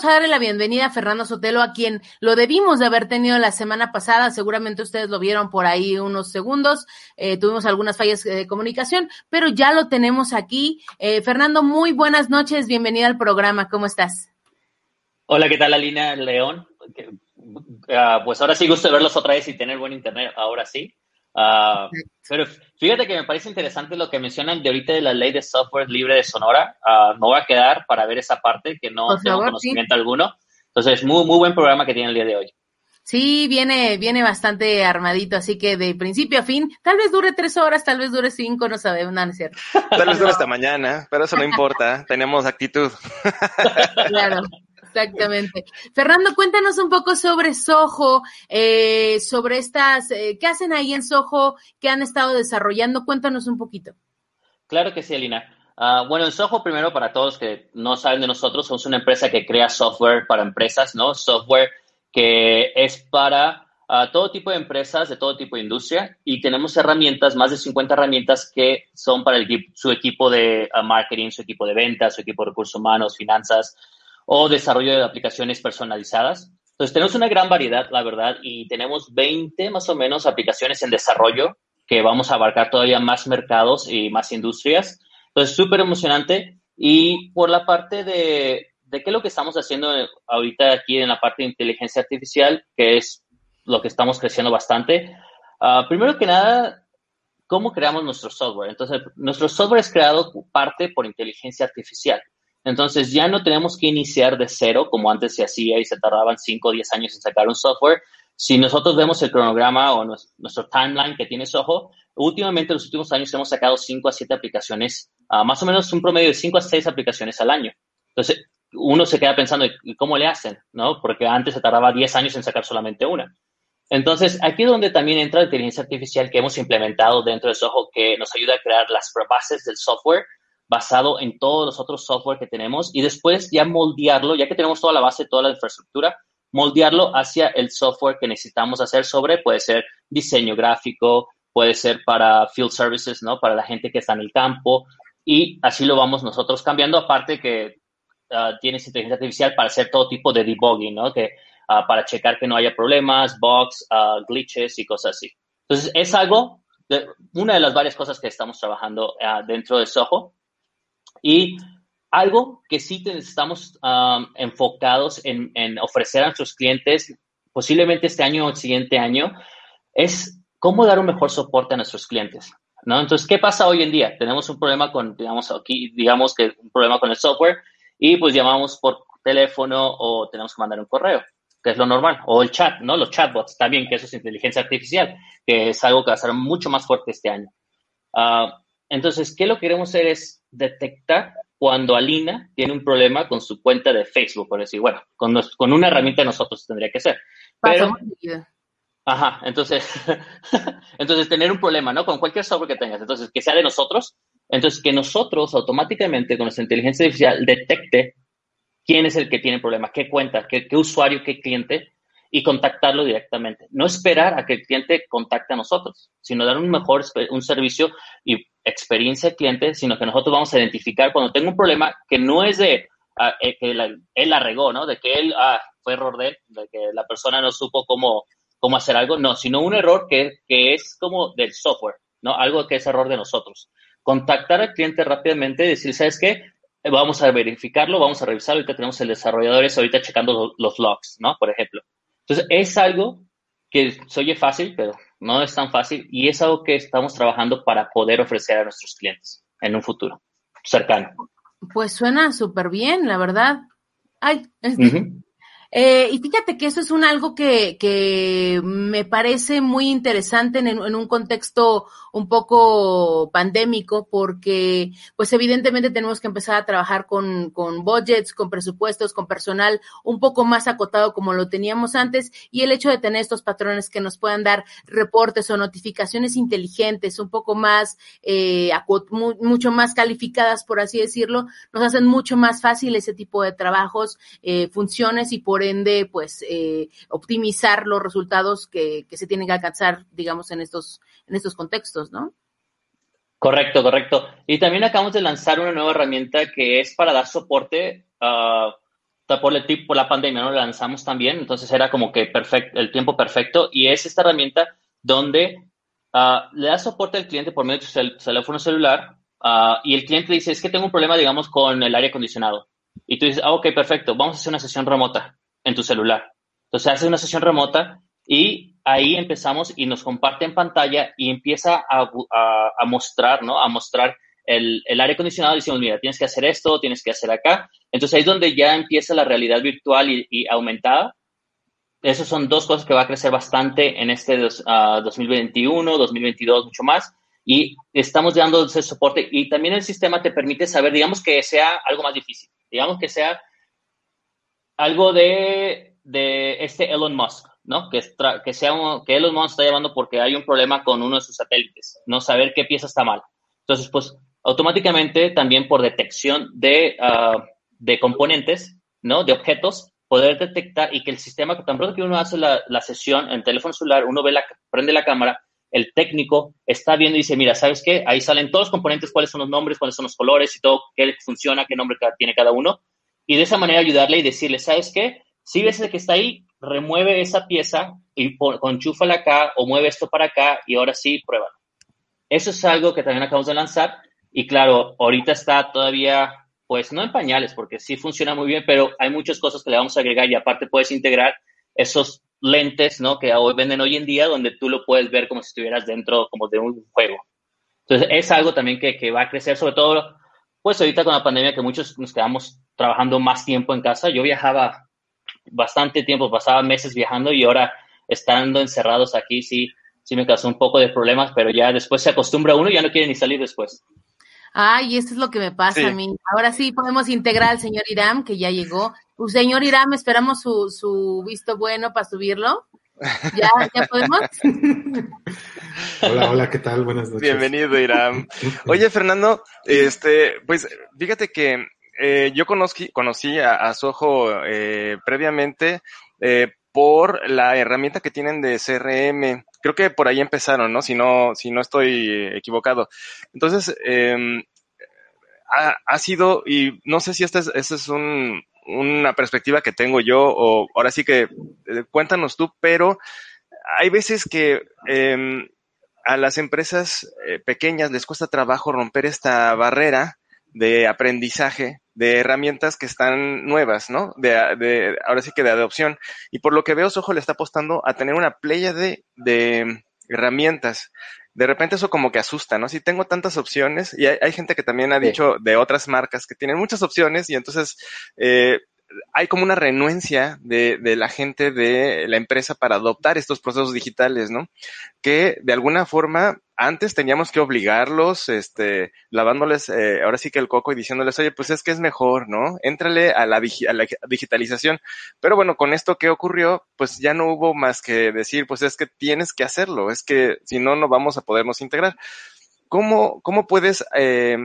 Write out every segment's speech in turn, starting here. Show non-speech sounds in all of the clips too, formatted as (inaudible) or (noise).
Vamos a darle la bienvenida a Fernando Sotelo, a quien lo debimos de haber tenido la semana pasada. Seguramente ustedes lo vieron por ahí unos segundos. Eh, tuvimos algunas fallas de comunicación, pero ya lo tenemos aquí. Eh, Fernando, muy buenas noches. Bienvenida al programa. ¿Cómo estás? Hola, ¿qué tal, Alina León? Uh, pues ahora sí gusto verlos otra vez y tener buen internet. Ahora sí. Uh, pero fíjate que me parece interesante lo que mencionan de ahorita de la ley de software libre de Sonora. Uh, me voy a quedar para ver esa parte que no tengo conocimiento alguno. Entonces, muy, muy buen programa que tiene el día de hoy. Sí, viene, viene bastante armadito, así que de principio a fin, tal vez dure tres horas, tal vez dure cinco, no sabemos, no, no es cierto. Tal vez dure hasta mañana, pero eso no importa, tenemos actitud. Claro. (laughs) Exactamente. Fernando, cuéntanos un poco sobre Soho, eh, sobre estas, eh, ¿qué hacen ahí en Soho? ¿Qué han estado desarrollando? Cuéntanos un poquito. Claro que sí, Alina. Uh, bueno, en Soho, primero, para todos que no saben de nosotros, somos una empresa que crea software para empresas, ¿no? Software que es para uh, todo tipo de empresas, de todo tipo de industria, y tenemos herramientas, más de 50 herramientas que son para el, su equipo de uh, marketing, su equipo de ventas, su equipo de recursos humanos, finanzas, o desarrollo de aplicaciones personalizadas. Entonces, tenemos una gran variedad, la verdad, y tenemos 20 más o menos aplicaciones en desarrollo que vamos a abarcar todavía más mercados y más industrias. Entonces, súper emocionante. Y por la parte de, de qué es lo que estamos haciendo ahorita aquí en la parte de inteligencia artificial, que es lo que estamos creciendo bastante. Uh, primero que nada, ¿cómo creamos nuestro software? Entonces, nuestro software es creado parte por inteligencia artificial. Entonces ya no tenemos que iniciar de cero como antes se hacía y se tardaban 5 o 10 años en sacar un software. Si nosotros vemos el cronograma o nuestro timeline que tiene Soho, últimamente en los últimos años hemos sacado 5 a 7 aplicaciones, uh, más o menos un promedio de 5 a 6 aplicaciones al año. Entonces uno se queda pensando, ¿cómo le hacen? ¿No? Porque antes se tardaba 10 años en sacar solamente una. Entonces, aquí es donde también entra la inteligencia artificial que hemos implementado dentro de Soho, que nos ayuda a crear las bases del software basado en todos los otros software que tenemos y después ya moldearlo, ya que tenemos toda la base, toda la infraestructura, moldearlo hacia el software que necesitamos hacer sobre, puede ser diseño gráfico, puede ser para field services, ¿no? Para la gente que está en el campo y así lo vamos nosotros cambiando, aparte que uh, tienes inteligencia artificial para hacer todo tipo de debugging, ¿no? Que uh, para checar que no haya problemas, bugs, uh, glitches y cosas así. Entonces, es algo, de, una de las varias cosas que estamos trabajando dentro de Soho y algo que sí estamos um, enfocados en, en, ofrecer a nuestros clientes, posiblemente este año o el siguiente año, es cómo dar un mejor soporte a nuestros clientes. ¿no? Entonces, ¿qué pasa hoy en día? Tenemos un problema con, digamos, aquí, digamos que un problema con el software y pues llamamos por teléfono o tenemos que mandar un correo, que es lo normal, o el chat, ¿no? Los chatbots también, que eso es inteligencia artificial, que es algo que va a ser mucho más fuerte este año. Uh, entonces, ¿qué lo que queremos hacer es detectar cuando Alina tiene un problema con su cuenta de Facebook, por decir, bueno, con, nos, con una herramienta nosotros tendría que ser. Pero, ajá, entonces, (laughs) entonces tener un problema, ¿no? Con cualquier software que tengas, entonces que sea de nosotros, entonces que nosotros automáticamente con nuestra inteligencia artificial detecte quién es el que tiene el problema, qué cuenta, qué, qué usuario, qué cliente, y contactarlo directamente. No esperar a que el cliente contacte a nosotros, sino dar un mejor un servicio y experiencia al cliente, sino que nosotros vamos a identificar cuando tengo un problema que no es de uh, que la, él la regó, ¿no? De que él ah, fue error de él, de que la persona no supo cómo, cómo hacer algo, no, sino un error que, que es como del software, ¿no? Algo que es error de nosotros. Contactar al cliente rápidamente y decir, ¿sabes qué? Vamos a verificarlo, vamos a revisarlo. Ahorita tenemos el desarrollador ahorita checando los logs, ¿no? Por ejemplo. Entonces, es algo que se oye fácil, pero no es tan fácil y es algo que estamos trabajando para poder ofrecer a nuestros clientes en un futuro cercano. Pues suena súper bien, la verdad. Ay, (laughs) uh -huh. Eh, y fíjate que eso es un algo que, que me parece muy interesante en, en, un contexto un poco pandémico, porque pues evidentemente tenemos que empezar a trabajar con, con budgets, con presupuestos, con personal un poco más acotado como lo teníamos antes, y el hecho de tener estos patrones que nos puedan dar reportes o notificaciones inteligentes, un poco más, eh, mucho más calificadas, por así decirlo, nos hacen mucho más fácil ese tipo de trabajos, eh, funciones y por ende, pues, eh, optimizar los resultados que, que, se tienen que alcanzar, digamos, en estos, en estos contextos, ¿no? Correcto, correcto. Y también acabamos de lanzar una nueva herramienta que es para dar soporte uh, por, por la pandemia, ¿no? La lanzamos también, entonces era como que perfecto, el tiempo perfecto. Y es esta herramienta donde uh, le da soporte al cliente por medio de su teléfono celular uh, y el cliente dice, es que tengo un problema, digamos, con el aire acondicionado. Y tú dices, ah, ok, perfecto, vamos a hacer una sesión remota en tu celular. Entonces haces una sesión remota y ahí empezamos y nos comparte en pantalla y empieza a, a, mostrar, ¿no? A mostrar el, el, aire acondicionado. Decimos, mira, tienes que hacer esto, tienes que hacer acá. Entonces ahí es donde ya empieza la realidad virtual y, aumentada. Esas son dos cosas que va a crecer bastante en este 2021, 2022, mucho más. Y estamos dando ese soporte y también el sistema te permite saber, digamos que sea algo más difícil, digamos que sea algo de, de este Elon Musk. ¿no? Que, que, sea que Elon Musk está llevando porque hay un problema con uno de sus satélites, no saber qué pieza está mal. Entonces, pues automáticamente también por detección de, uh, de componentes, ¿no? De objetos, poder detectar y que el sistema, tan pronto que uno hace la, la sesión en teléfono celular, uno ve la, prende la cámara, el técnico está viendo y dice, mira, ¿sabes qué? Ahí salen todos los componentes, cuáles son los nombres, cuáles son los colores y todo, qué funciona, qué nombre tiene cada uno. Y de esa manera ayudarle y decirle, ¿sabes qué? Si ves que está ahí, remueve esa pieza y conchúfala acá o mueve esto para acá y ahora sí, pruébalo. Eso es algo que también acabamos de lanzar y claro, ahorita está todavía, pues no en pañales, porque sí funciona muy bien, pero hay muchas cosas que le vamos a agregar y aparte puedes integrar esos lentes, ¿no? Que hoy venden hoy en día, donde tú lo puedes ver como si estuvieras dentro como de un juego. Entonces, es algo también que, que va a crecer, sobre todo, pues ahorita con la pandemia que muchos nos quedamos trabajando más tiempo en casa. Yo viajaba bastante tiempo, pasaba meses viajando y ahora estando encerrados aquí sí, sí me causó un poco de problemas, pero ya después se acostumbra uno y ya no quiere ni salir después. Ay, esto es lo que me pasa a mí. Ahora sí podemos integrar al señor Iram, que ya llegó. Pues, señor Iram, esperamos su, su visto bueno para subirlo. ¿Ya, ¿Ya podemos? (laughs) Hola, hola, ¿qué tal? Buenas noches. Bienvenido, Iram. Oye, Fernando, este, pues fíjate que eh, yo conocí, conocí a, a Soho eh, previamente eh, por la herramienta que tienen de CRM. Creo que por ahí empezaron, ¿no? Si no, si no estoy equivocado. Entonces, eh, ha, ha, sido, y no sé si esta es, esta es un, una perspectiva que tengo yo, o ahora sí que eh, cuéntanos tú, pero hay veces que eh, a las empresas pequeñas les cuesta trabajo romper esta barrera de aprendizaje de herramientas que están nuevas, ¿no? De, de, ahora sí que de adopción. Y por lo que veo, Soho le está apostando a tener una playa de, de herramientas. De repente eso como que asusta, ¿no? Si tengo tantas opciones, y hay, hay gente que también ha dicho sí. de otras marcas que tienen muchas opciones y entonces eh, hay como una renuencia de, de, la gente de la empresa para adoptar estos procesos digitales, ¿no? Que de alguna forma antes teníamos que obligarlos, este, lavándoles, eh, ahora sí que el coco y diciéndoles, oye, pues es que es mejor, ¿no? Éntrale a la, digitalización. Pero bueno, con esto que ocurrió, pues ya no hubo más que decir, pues es que tienes que hacerlo, es que si no, no vamos a podernos integrar. ¿Cómo, cómo puedes eh,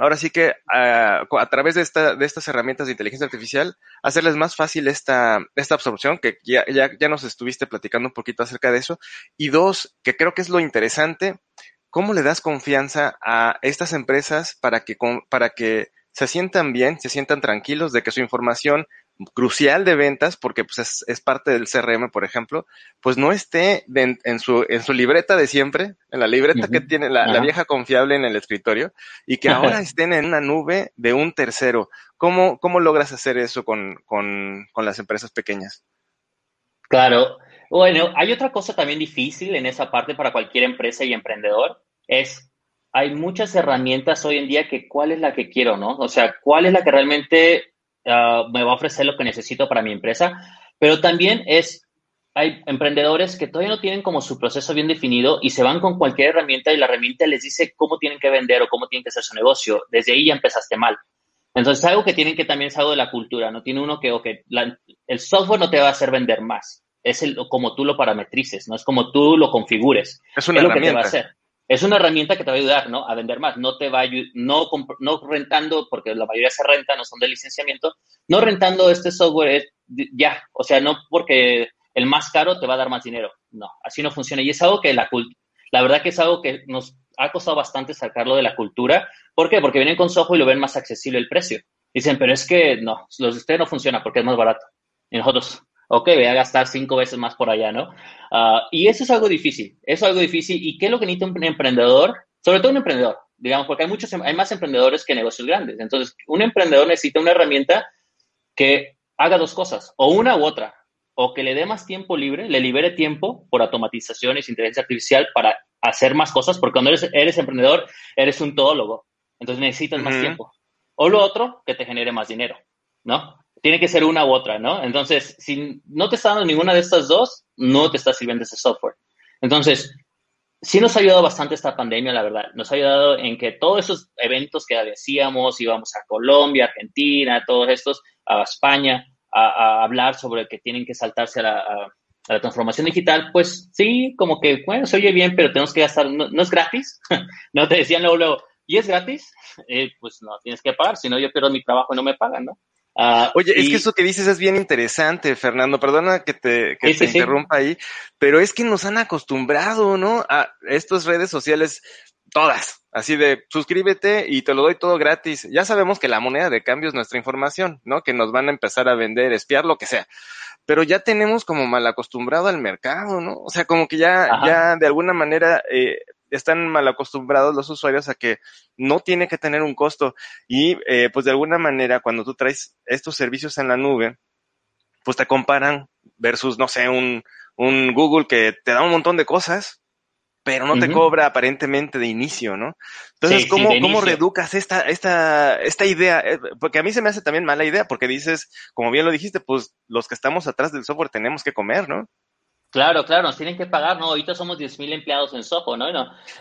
ahora sí que uh, a través de, esta, de estas herramientas de inteligencia artificial, hacerles más fácil esta, esta absorción, que ya, ya, ya nos estuviste platicando un poquito acerca de eso. Y dos, que creo que es lo interesante, ¿cómo le das confianza a estas empresas para que, para que se sientan bien, se sientan tranquilos de que su información crucial de ventas, porque pues es, es parte del CRM, por ejemplo, pues no esté de, en, su, en su libreta de siempre, en la libreta uh -huh. que tiene la, la, vieja confiable en el escritorio, y que ahora (laughs) estén en una nube de un tercero. ¿Cómo, cómo logras hacer eso con, con, con las empresas pequeñas? Claro. Bueno, hay otra cosa también difícil en esa parte para cualquier empresa y emprendedor, es hay muchas herramientas hoy en día que cuál es la que quiero, ¿no? O sea, cuál es la que realmente uh, me va a ofrecer lo que necesito para mi empresa, pero también es, hay emprendedores que todavía no tienen como su proceso bien definido y se van con cualquier herramienta y la herramienta les dice cómo tienen que vender o cómo tienen que hacer su negocio. Desde ahí ya empezaste mal. Entonces, algo que tienen que también es algo de la cultura, ¿no? Tiene uno que, okay, la, el software no te va a hacer vender más. Es el, como tú lo parametrices, ¿no? Es como tú lo configures. Es una es herramienta. Lo que te va a hacer es una herramienta que te va a ayudar, ¿no? A vender más. No te va a no, no rentando, porque la mayoría se renta, no son de licenciamiento, no rentando este software es ya, o sea, no porque el más caro te va a dar más dinero. No, así no funciona. Y es algo que la, la verdad que es algo que nos ha costado bastante sacarlo de la cultura. ¿Por qué? Porque vienen con software y lo ven más accesible el precio. Dicen, pero es que no, los de ustedes no funciona porque es más barato. Y nosotros, ok, voy a gastar cinco veces más por allá, ¿no? Ah, y eso es algo difícil, eso es algo difícil. ¿Y qué es lo que necesita un emprendedor? Sobre todo un emprendedor, digamos, porque hay muchos, hay más emprendedores que negocios grandes. Entonces, un emprendedor necesita una herramienta que haga dos cosas, o una u otra, o que le dé más tiempo libre, le libere tiempo por automatizaciones, inteligencia artificial para hacer más cosas, porque cuando eres, eres emprendedor, eres un todólogo, entonces necesitas más tiempo. O lo otro, que te genere más dinero, ¿no? Tiene que ser una u otra, ¿no? Entonces, si no te está dando ninguna de estas dos, no te está sirviendo ese software. Entonces, sí nos ha ayudado bastante esta pandemia, la verdad. Nos ha ayudado en que todos esos eventos que decíamos, íbamos a Colombia, Argentina, todos estos, a España, a, hablar sobre que tienen que saltarse a la, transformación digital, pues sí, como que, bueno, se oye bien, pero tenemos que gastar, no, es gratis, (laughs) no te decían luego, luego, ¿y es gratis? (laughs) Eh, pues no, tienes que pagar, si no yo pierdo mi trabajo y no me pagan, ¿no? Ah, Oye, es que eso que dices es bien interesante, Fernando. Perdona que te, que te interrumpa ahí, pero es que nos han acostumbrado, ¿no? A estas redes sociales, todas, así de suscríbete y te lo doy todo gratis. Ya sabemos que la moneda de cambio es nuestra información, ¿no? Que nos van a empezar a vender, espiar, lo que sea. Pero ya tenemos como mal acostumbrado al mercado, ¿no? O sea, como que ya, ya de alguna manera eh, están mal acostumbrados los usuarios a que no tiene que tener un costo y eh, pues de alguna manera cuando tú traes estos servicios en la nube, pues te comparan versus, no sé, un, un Google que te da un montón de cosas, pero no te cobra aparentemente de inicio, ¿no? Entonces, ¿cómo, ¿cómo reeducas esta, esta, esta idea? Eh, porque a mí se me hace también mala idea, porque dices, como bien lo dijiste, pues los que estamos atrás del software tenemos que comer, ¿no? Claro, claro, nos tienen que pagar, ¿no? Ahorita somos 10.000 empleados en Soho, ¿no?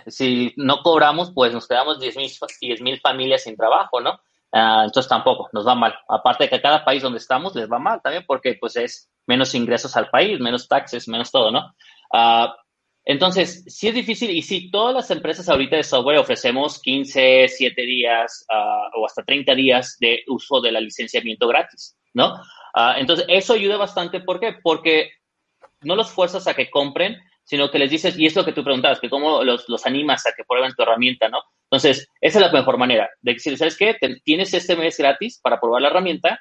si no cobramos, pues nos quedamos 10.000 mil familias sin trabajo, ¿no? Ah, entonces tampoco, nos va mal. Aparte de que a cada país donde estamos les va mal también porque pues es menos ingresos al país, menos taxes, menos todo, ¿no? Uh, entonces, sí es difícil y sí, todas las empresas ahorita de software ofrecemos 15, 7 días uh, o hasta 30 días de uso de la licenciamiento gratis, ¿no? entonces, eso ayuda bastante, ¿por qué? Porque no los fuerzas a que compren, sino que les dices, y es lo que tú preguntabas, que cómo los, los animas a que prueben tu herramienta, ¿no? Entonces, esa es la mejor manera de decir, ¿sabes qué? tienes este mes gratis para probar la herramienta,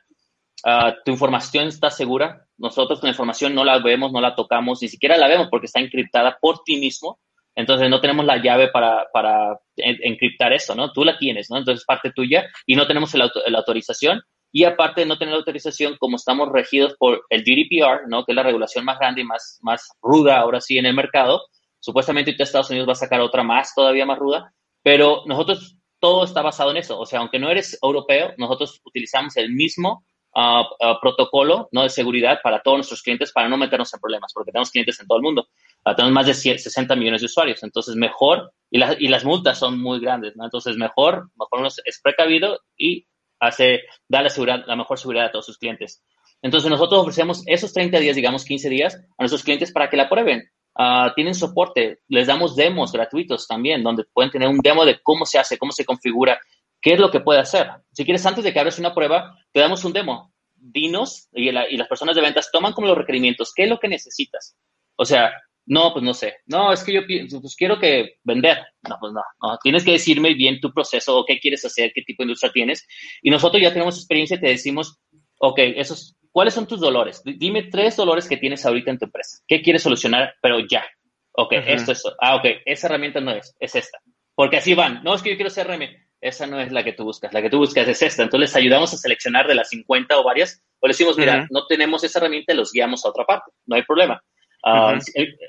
ah, tu información está segura, nosotros la información no la vemos, no la tocamos, ni siquiera la vemos porque está encriptada por ti mismo, entonces no tenemos la llave para, para encriptar eso, ¿no? Tú la tienes, ¿no? Entonces es parte tuya y no tenemos la autorización y aparte de no tener autorización, como estamos regidos por el GDPR, ¿no? que es la regulación más grande y más, más ruda ahora sí en el mercado, supuestamente Estados Unidos va a sacar otra más, todavía más ruda, pero nosotros todo está basado en eso. O sea, aunque no eres europeo, nosotros utilizamos el mismo ah, ah, protocolo ¿no? de seguridad para todos nuestros clientes para no meternos en problemas, porque tenemos clientes en todo el mundo. Ah, tenemos más de 60 millones de usuarios, entonces mejor, y, y las multas son muy grandes, ¿no? Entonces mejor, mejor uno es precavido y hace, da la, seguridad, la mejor seguridad a todos sus clientes. Entonces nosotros ofrecemos esos 30 días, digamos 15 días, a nuestros clientes para que la prueben. Ah, tienen soporte, les damos demos gratuitos también, donde pueden tener un demo de cómo se hace, cómo se configura, qué es lo que puede hacer. Si quieres, antes de que abres una prueba, te damos un demo. Dinos y las personas de ventas toman como los requerimientos, qué es lo que necesitas. O sea, no, pues no sé. No, es que yo pues quiero que vender. No, pues no, no. Tienes que decirme bien tu proceso, o qué quieres hacer, qué tipo de industria tienes. Y nosotros ya tenemos experiencia y te decimos, ok, esos, ¿cuáles son tus dolores? Dime tres dolores que tienes ahorita en tu empresa. ¿Qué quieres solucionar? Pero ya. Ok, esto es. Ah, ok, esa herramienta no es, es esta. Porque así van. No, es que yo quiero CRM. Esa no es la que tú buscas. La que tú buscas es esta. Entonces les ayudamos a seleccionar de las 50 o varias. O le decimos, mira, no tenemos esa herramienta, los guiamos a otra parte. No hay problema. Ah,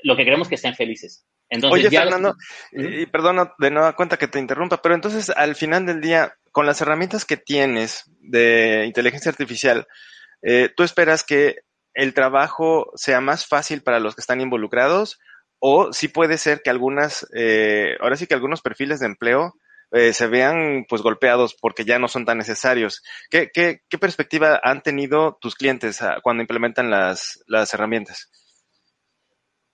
lo que queremos es que sean felices. Entonces, Oye, Fernando, y, perdona de nueva cuenta que te interrumpa, pero entonces al final del día, con las herramientas que tienes de inteligencia artificial, eh, ¿tú esperas que el trabajo sea más fácil para los que están involucrados? O sí puede ser que algunas, eh, ahora sí que algunos perfiles de empleo eh, se vean pues golpeados porque ya no son tan necesarios. ¿Qué, qué, qué perspectiva han tenido tus clientes ah, cuando implementan las, las herramientas?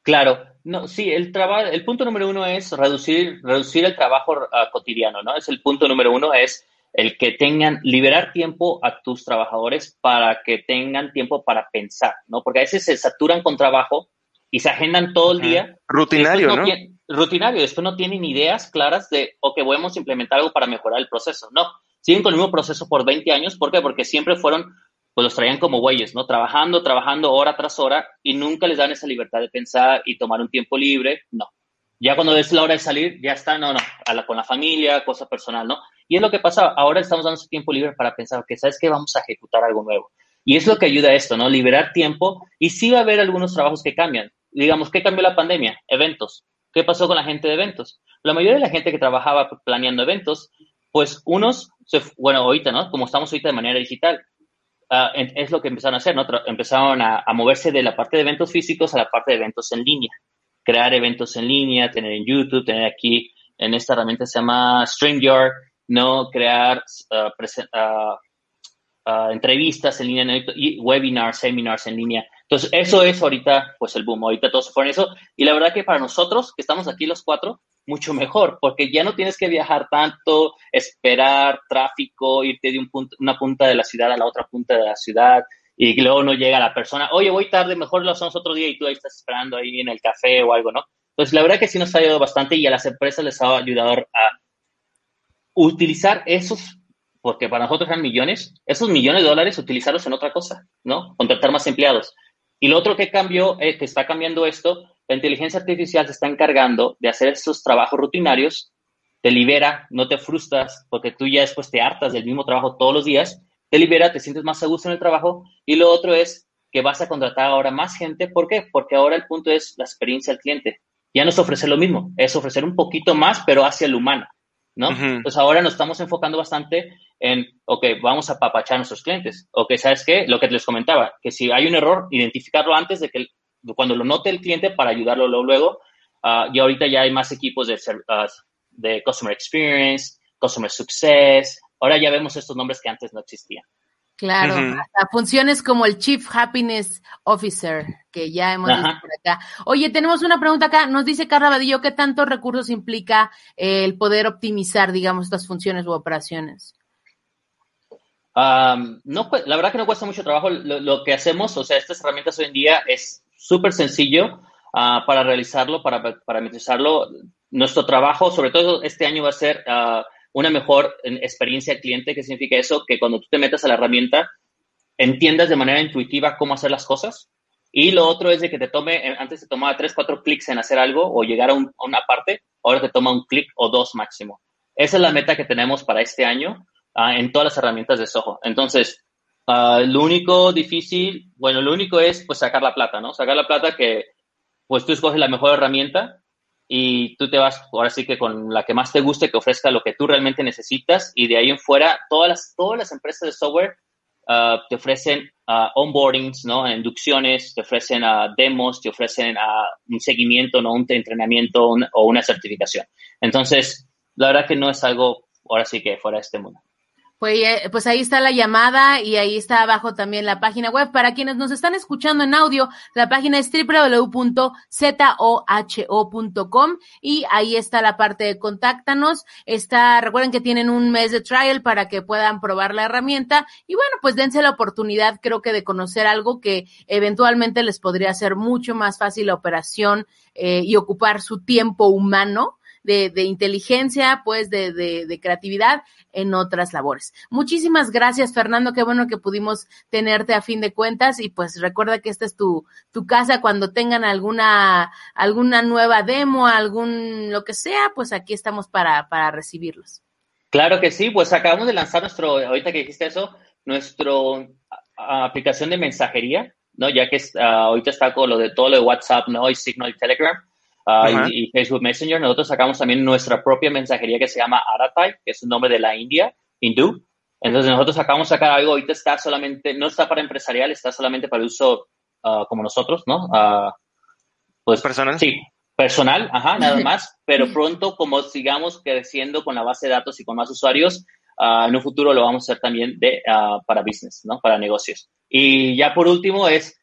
Claro, no, sí, el trabajo, el punto número uno es reducir, reducir el trabajo ah, cotidiano, ¿no? Es el punto número uno, es el que tengan, liberar tiempo a tus trabajadores para que tengan tiempo para pensar, ¿no? Porque a veces se saturan con trabajo y se agendan todo el día. Rutinario, ¿no? rutinario, después no tienen ideas claras de, ok, podemos implementar algo para mejorar el proceso. No, siguen con el mismo proceso por 20 años. ¿Por qué? Porque siempre fueron, pues los traían como güeyes, ¿no? Trabajando, trabajando hora tras hora y nunca les dan esa libertad de pensar y tomar un tiempo libre. No. Ya cuando es la hora de salir, ya está, no, no, con la familia, cosa personal, ¿no? Y es lo que pasa, ahora estamos dando ese tiempo libre para pensar, que ¿sabes qué? Vamos a ejecutar algo nuevo. Y es lo que ayuda a esto, ¿no? Liberar tiempo y sí va a haber algunos trabajos que cambian. Digamos, ¿qué cambió la pandemia? Eventos. ¿Qué pasó con la gente de eventos? La mayoría de la gente que trabajaba planeando eventos, pues unos, bueno, ahorita, ¿no? Como estamos ahorita de manera digital, uh, es lo que empezaron a hacer, ¿no? Empezaron a, moverse de la parte de eventos físicos a la parte de eventos en línea. Crear eventos en línea, tener en YouTube, tener aquí en esta herramienta se llama StreamYard, ¿no? Crear uh, entrevistas en línea, y webinars, seminars en línea. Entonces, eso es ahorita, pues el boom. Ahorita todos fueron eso. Y la verdad que para nosotros, que estamos aquí los cuatro, mucho mejor, porque ya no tienes que viajar tanto, esperar tráfico, irte de un punto, una punta de la ciudad a la otra punta de la ciudad y luego no llega la persona, oye, voy tarde, mejor lo hacemos otro día y tú ahí estás esperando ahí en el café o algo, ¿no? Entonces, la verdad que sí nos ha ayudado bastante y a las empresas les ha ayudado a utilizar esos porque para nosotros eran millones, esos millones de dólares utilizarlos en otra cosa, ¿no? Contratar más empleados. Y lo otro que cambió, eh, que está cambiando esto, la inteligencia artificial se está encargando de hacer esos trabajos rutinarios, te libera, no te frustras, porque tú ya después te hartas del mismo trabajo todos los días, te libera, te sientes más a gusto en el trabajo. Y lo otro es que vas a contratar ahora más gente. ¿Por qué? Porque ahora el punto es la experiencia al cliente. Ya no es ofrecer lo mismo, es ofrecer un poquito más, pero hacia el humano. ¿no? Entonces ahora nos estamos enfocando bastante en, ok, vamos a papachar a nuestros clientes. Ok, ¿sabes qué? Lo que les comentaba, que si hay un error, identificarlo antes de que cuando lo note el cliente para ayudarlo luego. Uh, y ahorita ya hay más equipos de, uh, de Customer Experience, Customer Success. Ahora ya vemos estos nombres que antes no existían. Claro, hasta funciones como el Chief Happiness Officer, que ya hemos visto por acá. Oye, tenemos una pregunta acá. Nos dice Carla Vadillo, ¿qué tantos recursos implica el poder optimizar, digamos, estas funciones u operaciones? no, la verdad que no cuesta mucho trabajo lo, que hacemos. O sea, estas herramientas hoy en día es súper sencillo ah, para realizarlo, para parametrizarlo. Nuestro trabajo, sobre todo este año, va a ser... Uh, una mejor experiencia cliente. ¿Qué significa eso? Que cuando tú te metas a la herramienta, entiendas de manera intuitiva cómo hacer las cosas. Y lo otro es de que te tome, eh, antes te tomaba tres, cuatro clics en hacer algo o llegar a, una parte, ahora te toma un clic o dos máximo. Esa es la meta que tenemos para este año ah, en todas las herramientas de Soho. Entonces, ah, lo único difícil, bueno, lo único es pues sacar la plata, ¿no? Sacar la plata que pues tú escoges la mejor herramienta y tú te vas ahora sí que con la que más te guste, que ofrezca lo que tú realmente necesitas y de ahí en fuera todas las, todas las empresas de software uh, te ofrecen uh, onboardings, ¿no? Inducciones, te ofrecen demos, te ofrecen un seguimiento, ¿no? Un entrenamiento o una certificación. Entonces, la verdad que no es algo ahora sí que fuera de este mundo. Pues, eh, pues ahí está la llamada y ahí está abajo también la página web. Para quienes nos están escuchando en audio, la página es www.zoho.com y ahí está la parte de contáctanos. Está, recuerden que tienen un mes de trial para que puedan probar la herramienta y bueno, pues dense la oportunidad, creo que de conocer algo que eventualmente les podría hacer mucho más fácil la operación eh, y ocupar su tiempo humano de, de inteligencia, pues de, de, creatividad en otras labores. Muchísimas gracias, Fernando. Qué bueno que pudimos tenerte a fin de cuentas y pues recuerda que esta es tu, tu casa cuando tengan alguna, alguna nueva demo, algún, lo que sea, pues aquí estamos para, para recibirlos. Claro que sí, pues acabamos de lanzar nuestro, ahorita que dijiste eso, nuestro aplicación de mensajería, ¿no? Ya que uh, ahorita está con lo de todo lo de WhatsApp, ¿no? Y Signal y Telegram. Ah, y, Facebook Messenger. Nosotros sacamos también nuestra propia mensajería que se llama Aratai, que es un nombre de la India, hindú. Entonces nosotros acabamos de sacar algo, ahorita está solamente, no está para empresarial, está solamente para uso uh, como nosotros, ¿no? Uh, pues, ¿Personal? Sí, personal, ajá, nada (laughs) más, pero pronto como sigamos creciendo con la base de datos y con más usuarios, uh, en un futuro lo vamos a hacer también de, para business, ¿no? Para negocios. Y ya por último es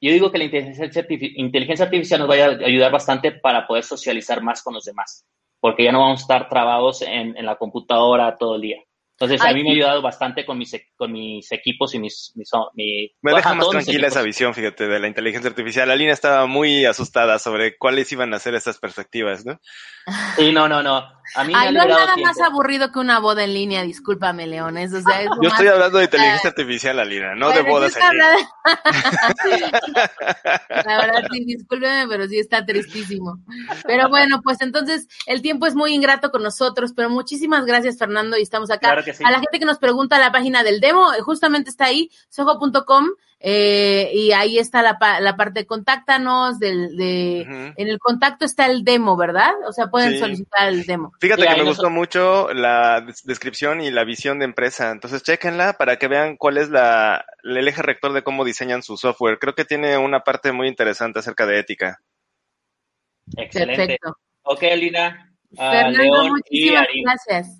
yo digo que la inteligencia, artificial nos va a ayudar bastante para poder socializar más con los demás, porque ya no vamos a estar trabados en, la computadora todo el día. Entonces, a mí me ha ayudado bastante con mis, con mis equipos y mis... mis mi, me deja más tranquila esa visión, fíjate, de la inteligencia artificial. Alina estaba muy asustada sobre cuáles iban a ser esas perspectivas, ¿no? Sí, no, no, no. A mí Ay, no es nada más aburrido que una boda en línea, discúlpame, Leones. O sea, Yo estoy hablando de inteligencia artificial, Alina, no de bodas en línea. (laughs) La verdad, sí, discúlpeme, pero sí está tristísimo. Pero bueno, pues entonces el tiempo es muy ingrato con nosotros, pero muchísimas gracias, Fernando, y estamos acá. A la gente que nos pregunta la página del demo, eh, justamente está ahí, sojo.com, eh, y ahí está la, la parte de contáctanos, del, de, en el contacto está el demo, ¿verdad? O sea, pueden solicitar el demo. Fíjate que me gustó mucho la descripción y la visión de empresa, entonces chequenla para que vean cuál es la, el eje rector de cómo diseñan su software. Creo que tiene una parte muy interesante acerca de ética. Excelente. Perfecto. Ok, Lina. Uh, Fernando, muchísimas gracias.